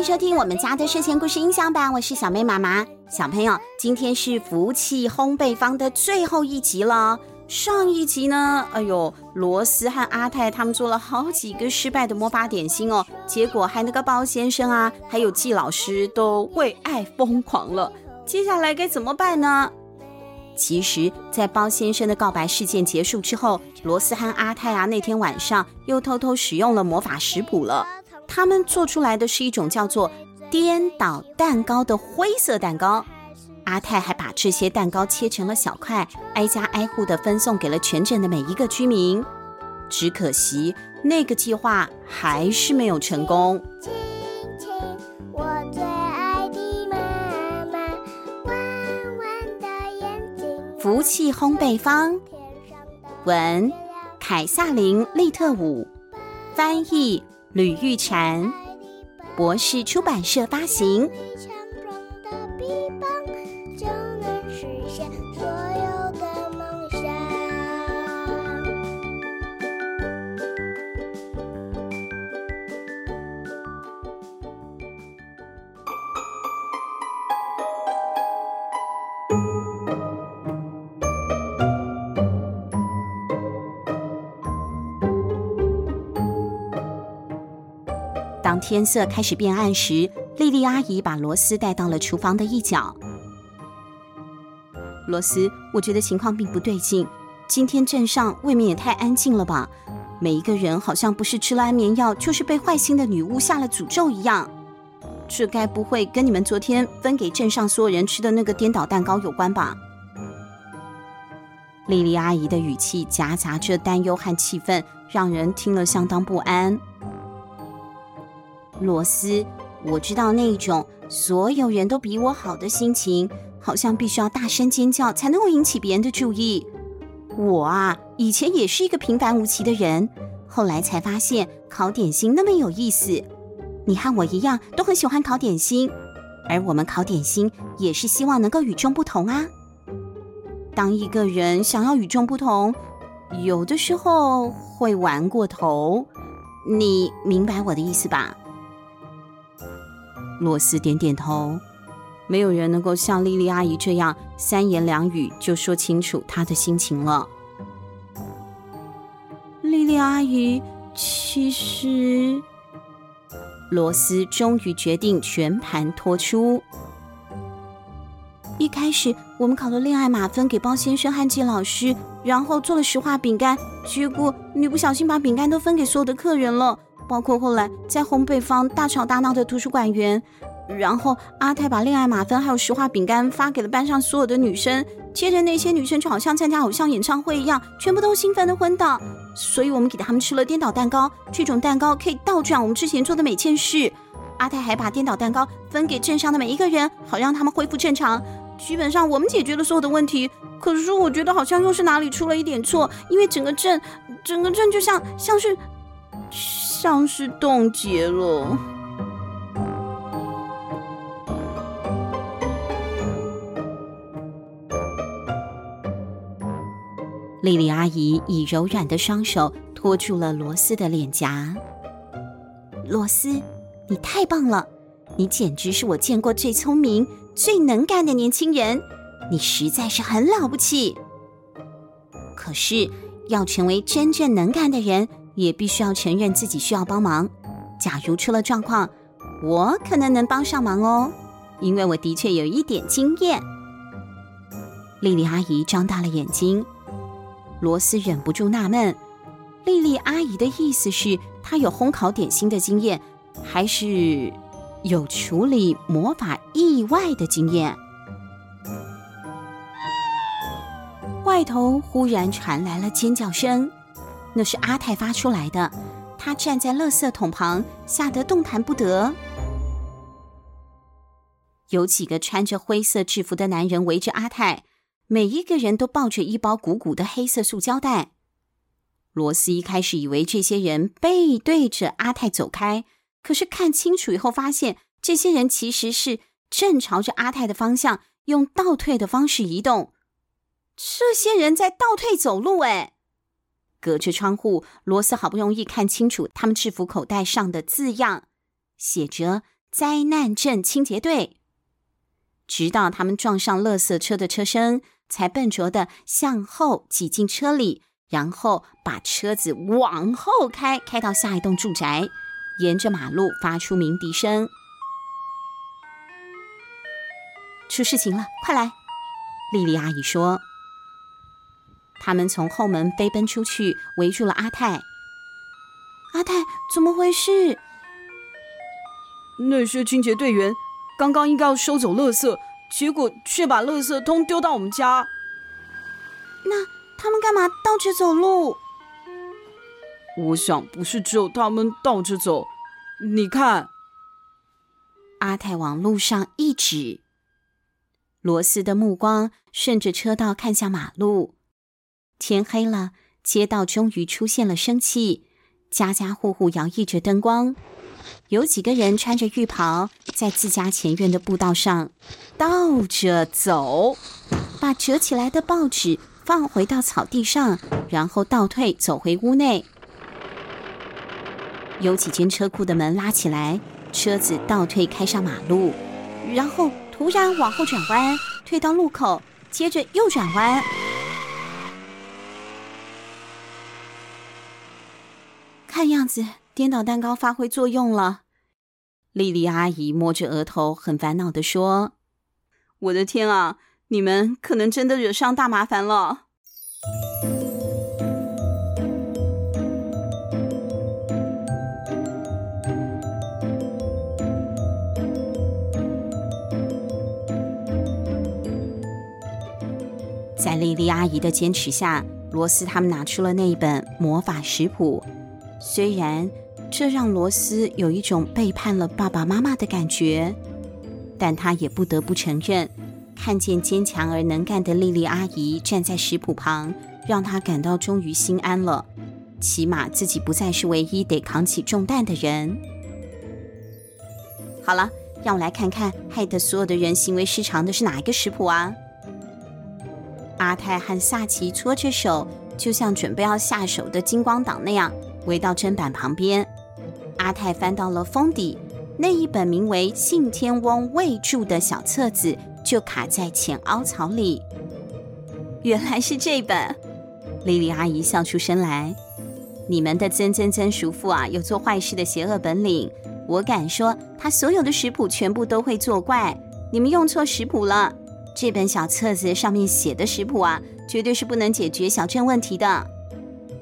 迎收听我们家的睡前故事音享版，我是小妹妈妈。小朋友，今天是福气烘焙坊的最后一集了。上一集呢，哎呦，罗斯和阿泰他们做了好几个失败的魔法点心哦，结果还那个包先生啊，还有季老师都为爱疯狂了。接下来该怎么办呢？其实，在包先生的告白事件结束之后，罗斯和阿泰啊，那天晚上又偷偷使用了魔法食谱了。他们做出来的是一种叫做颠倒蛋糕的灰色蛋糕。阿泰还把这些蛋糕切成了小块，挨家挨户的分送给了全镇的每一个居民。只可惜那个计划还是没有成功。亲亲我最爱的妈妈，弯弯的眼睛。福气烘焙坊，文凯萨琳·利特伍，翻译。吕玉婵，博士出版社发行。天色开始变暗时，莉莉阿姨把罗斯带到了厨房的一角。罗斯，我觉得情况并不对劲。今天镇上未免也太安静了吧？每一个人好像不是吃了安眠药，就是被坏心的女巫下了诅咒一样。这该不会跟你们昨天分给镇上所有人吃的那个颠倒蛋糕有关吧？莉莉阿姨的语气夹杂着担忧和气愤，让人听了相当不安。罗斯，我知道那种所有人都比我好的心情，好像必须要大声尖叫才能够引起别人的注意。我啊，以前也是一个平凡无奇的人，后来才发现烤点心那么有意思。你和我一样都很喜欢烤点心，而我们烤点心也是希望能够与众不同啊。当一个人想要与众不同，有的时候会玩过头。你明白我的意思吧？罗斯点点头，没有人能够像莉莉阿姨这样三言两语就说清楚她的心情了。莉莉阿姨，其实，罗斯终于决定全盘托出。一开始，我们考了恋爱马芬给包先生和季老师，然后做了石化饼干，结果你不小心把饼干都分给所有的客人了。包括后来在烘焙坊大吵大闹的图书馆员，然后阿泰把恋爱马芬还有石化饼干发给了班上所有的女生，接着那些女生就好像参加偶像演唱会一样，全部都兴奋的昏倒。所以我们给他们吃了颠倒蛋糕，这种蛋糕可以倒转我们之前做的每件事。阿泰还把颠倒蛋糕分给镇上的每一个人，好让他们恢复正常。基本上我们解决了所有的问题，可是我觉得好像又是哪里出了一点错，因为整个镇，整个镇就像像是。像是冻结了。莉莉阿姨以柔软的双手托住了罗斯的脸颊。罗斯，你太棒了！你简直是我见过最聪明、最能干的年轻人。你实在是很了不起。可是，要成为真正能干的人，也必须要承认自己需要帮忙。假如出了状况，我可能能帮上忙哦，因为我的确有一点经验。莉莉阿姨张大了眼睛，罗斯忍不住纳闷：莉莉阿姨的意思是她有烘烤点心的经验，还是有处理魔法意外的经验？外头忽然传来了尖叫声。那是阿泰发出来的，他站在垃圾桶旁，吓得动弹不得。有几个穿着灰色制服的男人围着阿泰，每一个人都抱着一包鼓鼓的黑色塑胶袋。罗斯一开始以为这些人背对着阿泰走开，可是看清楚以后发现，这些人其实是正朝着阿泰的方向，用倒退的方式移动。这些人在倒退走路，哎。隔着窗户，罗斯好不容易看清楚他们制服口袋上的字样，写着灾难镇清洁队。直到他们撞上垃圾车的车身，才笨拙的向后挤进车里，然后把车子往后开，开到下一栋住宅，沿着马路发出鸣笛声。出事情了，快来！莉莉阿姨说。他们从后门飞奔出去，围住了阿泰。阿泰，怎么回事？那些清洁队员刚刚应该要收走垃圾，结果却把垃圾通丢到我们家。那他们干嘛倒着走路？我想不是只有他们倒着走。你看，阿泰往路上一指。罗斯的目光顺着车道看向马路。天黑了，街道终于出现了生气，家家户户摇曳着灯光。有几个人穿着浴袍，在自家前院的步道上倒着走，把折起来的报纸放回到草地上，然后倒退走回屋内。有几间车库的门拉起来，车子倒退开上马路，然后突然往后转弯，退到路口，接着又转弯。看样子，颠倒蛋糕发挥作用了。莉莉阿姨摸着额头，很烦恼地说：“我的天啊，你们可能真的惹上大麻烦了。”在莉莉阿姨的坚持下，罗斯他们拿出了那一本魔法食谱。虽然这让罗斯有一种背叛了爸爸妈妈的感觉，但他也不得不承认，看见坚强而能干的莉莉阿姨站在食谱旁，让他感到终于心安了。起码自己不再是唯一得扛起重担的人。好了，让我来看看害得所有的人行为失常的是哪一个食谱啊？阿泰和萨奇搓着手，就像准备要下手的金光党那样。围到砧板旁边，阿泰翻到了封底，那一本名为《信天翁未著》的小册子就卡在浅凹槽里。原来是这本，莉莉阿姨笑出声来。你们的曾曾曾叔父啊，有做坏事的邪恶本领。我敢说，他所有的食谱全部都会作怪。你们用错食谱了，这本小册子上面写的食谱啊，绝对是不能解决小镇问题的。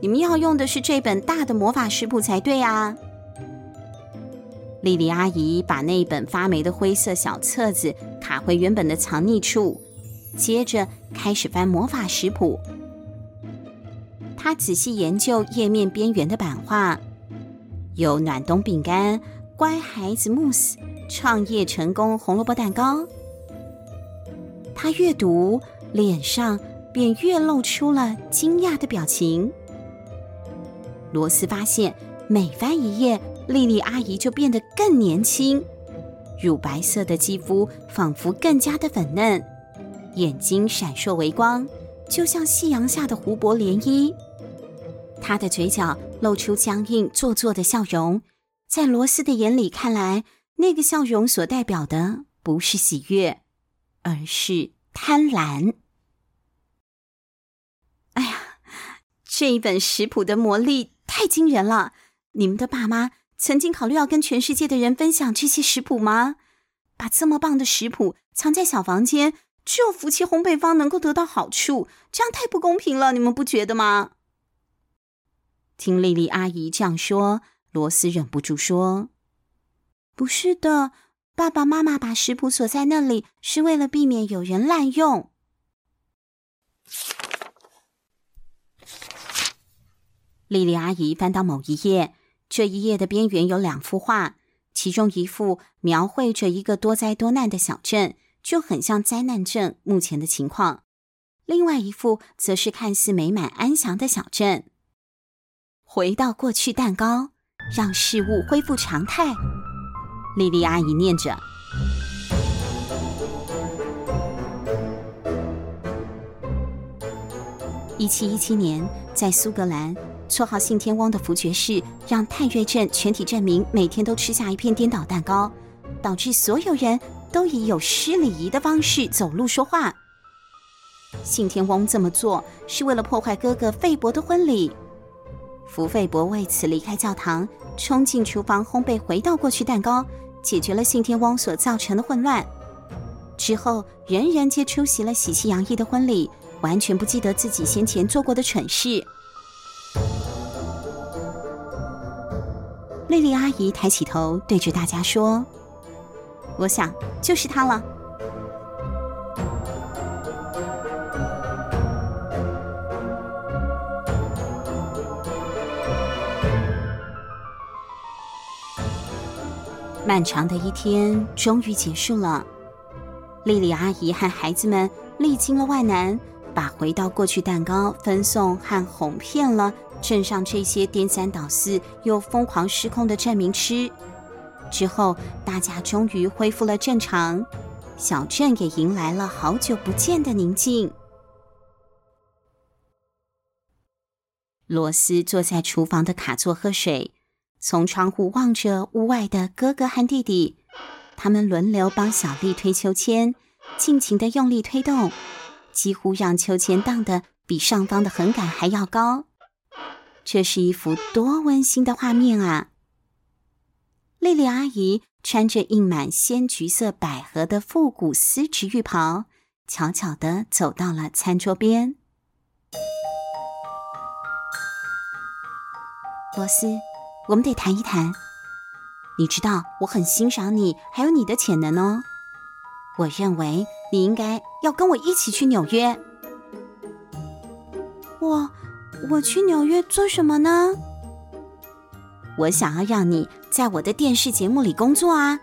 你们要用的是这本大的魔法食谱才对啊！莉莉阿姨把那本发霉的灰色小册子卡回原本的藏匿处，接着开始翻魔法食谱。她仔细研究页面边缘的版画，有暖冬饼干、乖孩子慕斯、创业成功红萝卜蛋糕。她越读，脸上便越露出了惊讶的表情。罗斯发现，每翻一页，莉莉阿姨就变得更年轻，乳白色的肌肤仿佛更加的粉嫩，眼睛闪烁微光，就像夕阳下的湖泊涟漪。她的嘴角露出僵硬做作的笑容，在罗斯的眼里看来，那个笑容所代表的不是喜悦，而是贪婪。哎呀，这一本食谱的魔力！太惊人了！你们的爸妈曾经考虑要跟全世界的人分享这些食谱吗？把这么棒的食谱藏在小房间，只有福气烘焙坊能够得到好处，这样太不公平了，你们不觉得吗？听莉莉阿姨这样说，罗斯忍不住说：“不是的，爸爸妈妈把食谱锁在那里，是为了避免有人滥用。”莉莉阿姨翻到某一页，这一页的边缘有两幅画，其中一幅描绘着一个多灾多难的小镇，就很像灾难镇目前的情况；另外一幅则是看似美满安详的小镇。回到过去，蛋糕让事物恢复常态。莉莉阿姨念着：“一七一七年，在苏格兰。”绰号信天翁的福爵士让泰瑞镇全体镇民每天都吃下一片颠倒蛋糕，导致所有人都以有失礼仪的方式走路说话。信天翁这么做是为了破坏哥哥费伯的婚礼。福费伯为此离开教堂，冲进厨房烘焙回到过去蛋糕，解决了信天翁所造成的混乱。之后，人人皆出席了喜气洋溢的婚礼，完全不记得自己先前做过的蠢事。莉莉阿姨抬起头，对着大家说：“我想就是他了。”漫长的一天终于结束了。莉莉阿姨和孩子们历经了万难，把回到过去蛋糕分送和哄骗了镇上这些颠三倒四又疯狂失控的镇民吃。之后，大家终于恢复了正常，小镇也迎来了好久不见的宁静。罗斯坐在厨房的卡座喝水，从窗户望着屋外的哥哥和弟弟。他们轮流帮小丽推秋千，尽情的用力推动，几乎让秋千荡得比上方的横杆还要高。这是一幅多温馨的画面啊！莉莉阿姨穿着印满鲜橘色百合的复古丝质浴袍，悄悄地走到了餐桌边。罗斯，我们得谈一谈。你知道我很欣赏你，还有你的潜能哦。我认为你应该要跟我一起去纽约。我，我去纽约做什么呢？我想要让你在我的电视节目里工作啊。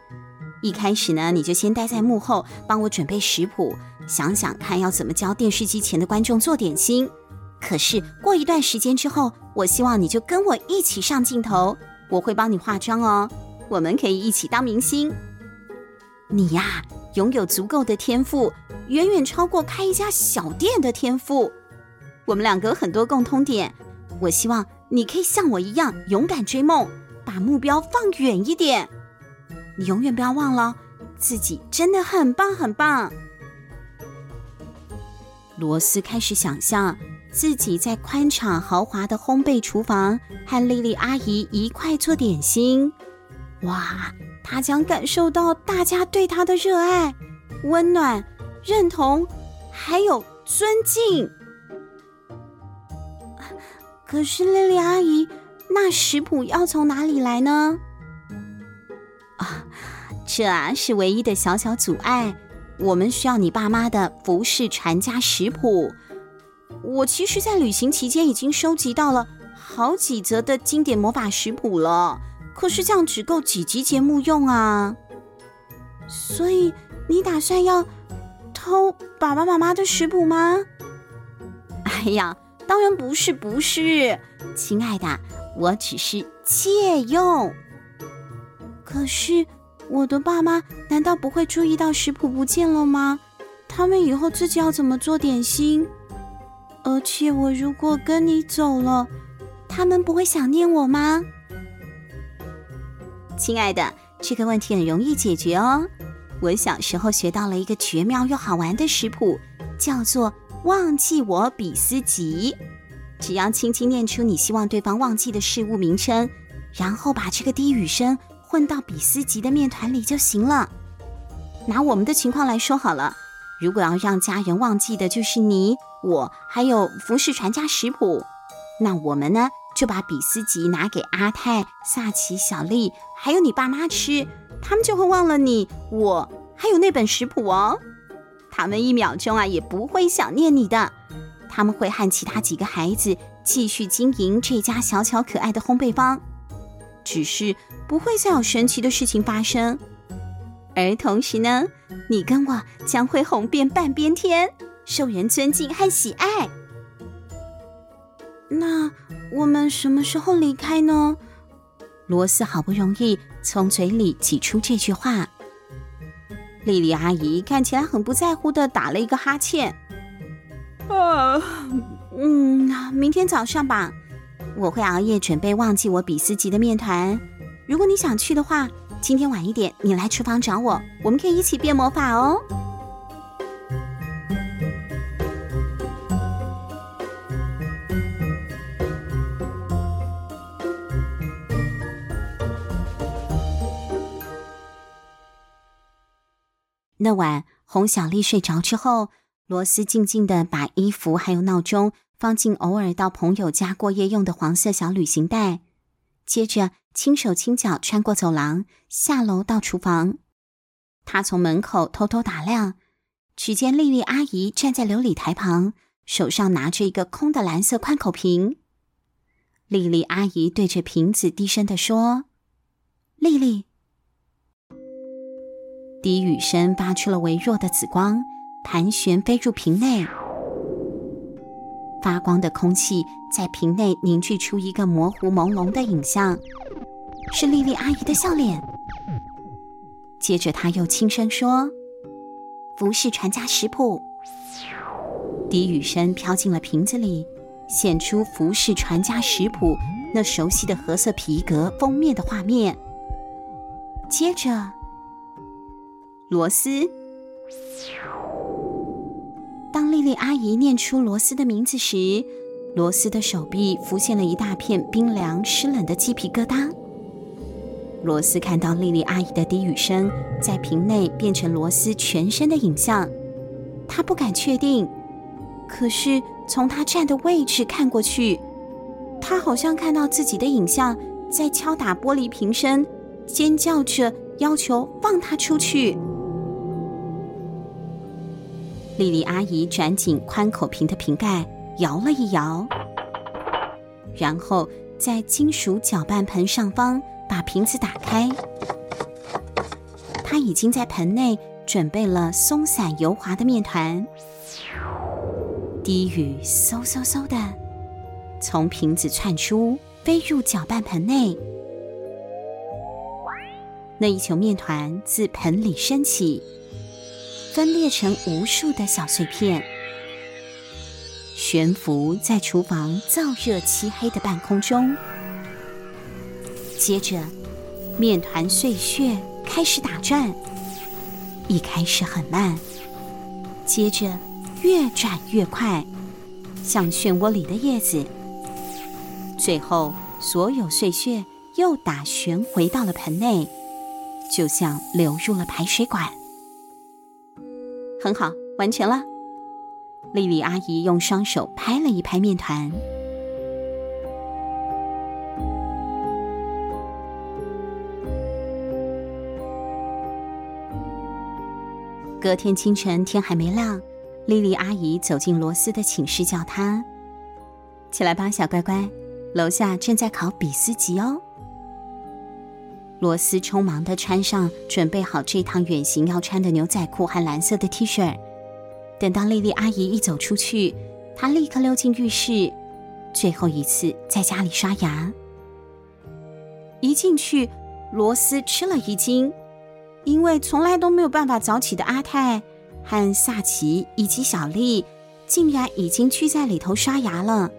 一开始呢，你就先待在幕后，帮我准备食谱，想想看要怎么教电视机前的观众做点心。可是过一段时间之后，我希望你就跟我一起上镜头，我会帮你化妆哦。我们可以一起当明星。你呀，拥有足够的天赋，远远超过开一家小店的天赋。我们两个有很多共通点。我希望你可以像我一样勇敢追梦，把目标放远一点。你永远不要忘了，自己真的很棒很棒。罗斯开始想象自己在宽敞豪华的烘焙厨房，和莉莉阿姨一块做点心。哇，他将感受到大家对他的热爱、温暖、认同，还有尊敬。可是莉莉阿姨，那食谱要从哪里来呢？啊，这啊是唯一的小小阻碍。我们需要你爸妈的服饰传家食谱。我其实，在旅行期间已经收集到了好几则的经典魔法食谱了。可是这样只够几集节目用啊！所以你打算要偷爸爸妈妈的食谱吗？哎呀，当然不是，不是，亲爱的，我只是借用。可是我的爸妈难道不会注意到食谱不见了吗？他们以后自己要怎么做点心？而且我如果跟你走了，他们不会想念我吗？亲爱的，这个问题很容易解决哦。我小时候学到了一个绝妙又好玩的食谱，叫做“忘记我比斯吉”。只要轻轻念出你希望对方忘记的事物名称，然后把这个低语声混到比斯吉的面团里就行了。拿我们的情况来说好了，如果要让家人忘记的就是你、我，还有服饰传家食谱，那我们呢？就把比斯吉拿给阿泰、萨奇、小丽，还有你爸妈吃，他们就会忘了你、我，还有那本食谱哦。他们一秒钟啊也不会想念你的，他们会和其他几个孩子继续经营这家小巧可爱的烘焙坊，只是不会再有神奇的事情发生。而同时呢，你跟我将会红遍半边天，受人尊敬和喜爱。那。我们什么时候离开呢？罗斯好不容易从嘴里挤出这句话。莉莉阿姨看起来很不在乎的打了一个哈欠。啊，嗯，明天早上吧，我会熬夜准备忘记我比斯吉的面团。如果你想去的话，今天晚一点你来厨房找我，我们可以一起变魔法哦。那晚，哄小丽睡着之后，罗斯静静地把衣服还有闹钟放进偶尔到朋友家过夜用的黄色小旅行袋，接着轻手轻脚穿过走廊，下楼到厨房。他从门口偷偷打量，只见丽丽阿姨站在琉璃台旁，手上拿着一个空的蓝色宽口瓶。丽丽阿姨对着瓶子低声地说：“丽丽。”低语声发出了微弱的紫光，盘旋飞入瓶内。发光的空气在瓶内凝聚出一个模糊朦胧的影像，是莉莉阿姨的笑脸。接着，她又轻声说：“服饰传家食谱。”低语声飘进了瓶子里，显出《服饰传家食谱》那熟悉的褐色皮革封面的画面。接着。罗斯。当丽丽阿姨念出罗斯的名字时，罗斯的手臂浮现了一大片冰凉湿冷的鸡皮疙瘩。罗斯看到莉莉阿姨的低语声在瓶内变成罗斯全身的影像，他不敢确定，可是从他站的位置看过去，他好像看到自己的影像在敲打玻璃瓶身，尖叫着要求放他出去。莉莉阿姨转紧宽口瓶的瓶盖，摇了一摇，然后在金属搅拌盆上方把瓶子打开。她已经在盆内准备了松散油滑的面团。低语嗖嗖嗖的从瓶子窜出，飞入搅拌盆内。那一球面团自盆里升起。分裂成无数的小碎片，悬浮在厨房燥热漆黑的半空中。接着，面团碎屑开始打转，一开始很慢，接着越转越快，像漩涡里的叶子。最后，所有碎屑又打旋回到了盆内，就像流入了排水管。很好，完成了。丽丽阿姨用双手拍了一拍面团。隔天清晨，天还没亮，丽丽阿姨走进罗斯的寝室，叫他起来吧，小乖乖，楼下正在烤比斯吉哦。罗斯匆忙地穿上准备好这趟远行要穿的牛仔裤和蓝色的 T 恤。等到莉莉阿姨一走出去，他立刻溜进浴室，最后一次在家里刷牙。一进去，罗斯吃了一惊，因为从来都没有办法早起的阿泰和萨奇以及小丽，竟然已经去在里头刷牙了。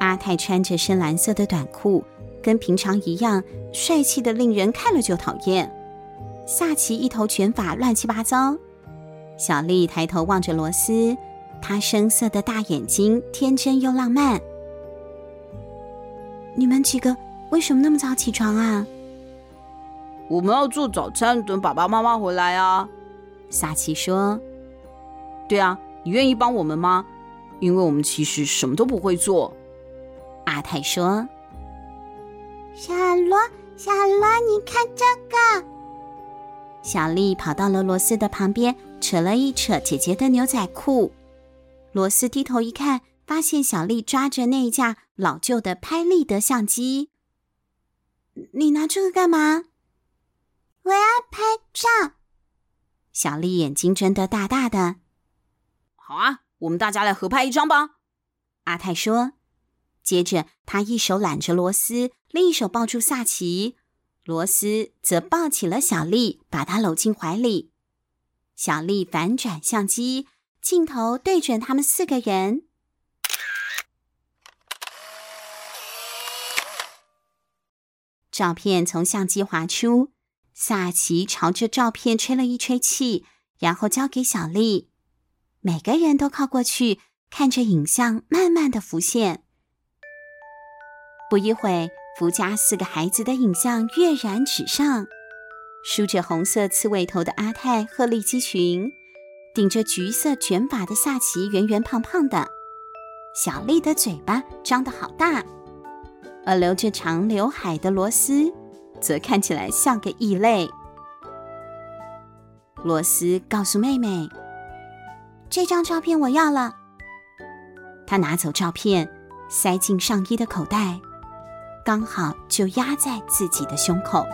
阿泰穿着深蓝色的短裤。跟平常一样，帅气的令人看了就讨厌。萨奇一头卷发，乱七八糟。小丽抬头望着罗斯，他深色的大眼睛天真又浪漫。你们几个为什么那么早起床啊？我们要做早餐，等爸爸妈妈回来啊。萨奇说：“对啊，你愿意帮我们吗？因为我们其实什么都不会做。”阿泰说。小罗，小罗，你看这个。小丽跑到了罗斯的旁边，扯了一扯姐姐的牛仔裤。罗斯低头一看，发现小丽抓着那一架老旧的拍立得相机。你拿这个干嘛？我要拍照。小丽眼睛睁得大大的。好啊，我们大家来合拍一张吧。阿泰说。接着，他一手揽着罗斯，另一手抱住萨奇，罗斯则抱起了小丽，把她搂进怀里。小丽反转相机，镜头对准他们四个人。照片从相机滑出，萨奇朝着照片吹了一吹气，然后交给小丽。每个人都靠过去，看着影像慢慢的浮现。不一会，福家四个孩子的影像跃然纸上，梳着红色刺猬头的阿泰鹤立鸡群，顶着橘色卷发的萨奇圆圆胖胖的，小丽的嘴巴张得好大，而留着长刘海的罗斯则看起来像个异类。罗斯告诉妹妹：“这张照片我要了。”她拿走照片，塞进上衣的口袋。刚好就压在自己的胸口。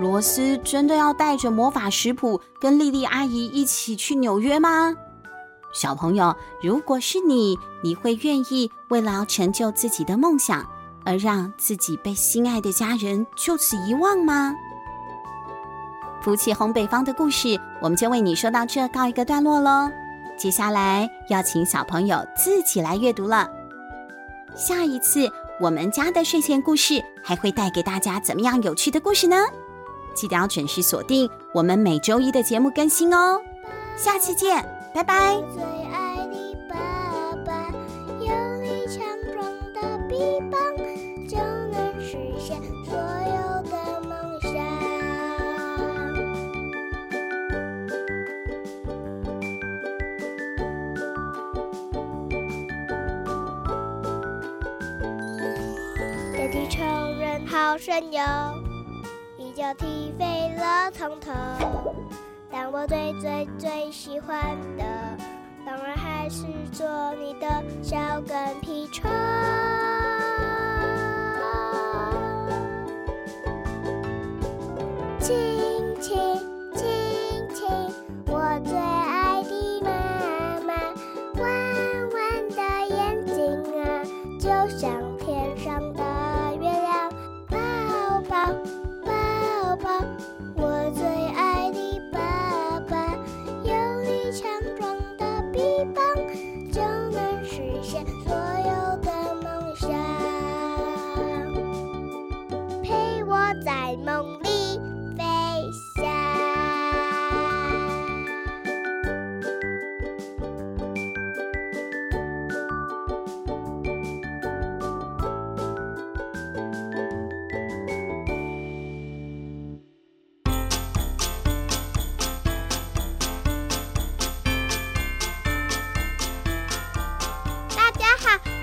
罗斯真的要带着魔法食谱跟莉莉阿姨一起去纽约吗？小朋友，如果是你，你会愿意为了成就自己的梦想，而让自己被心爱的家人就此遗忘吗？夫妻烘焙坊的故事，我们就为你说到这，告一个段落喽。接下来要请小朋友自己来阅读了。下一次我们家的睡前故事还会带给大家怎么样有趣的故事呢？记得要准时锁定我们每周一的节目更新哦。下期见，拜拜。地球人好神游，一脚踢飞了从头。但我最最最喜欢的，当然还是做你的小跟屁虫。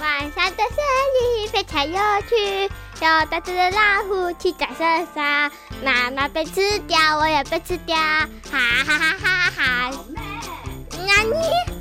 晚上的森林非常有趣，有大只的老虎去打蛇山，妈妈被吃掉，我也被吃掉，哈哈哈哈哈哈！那你。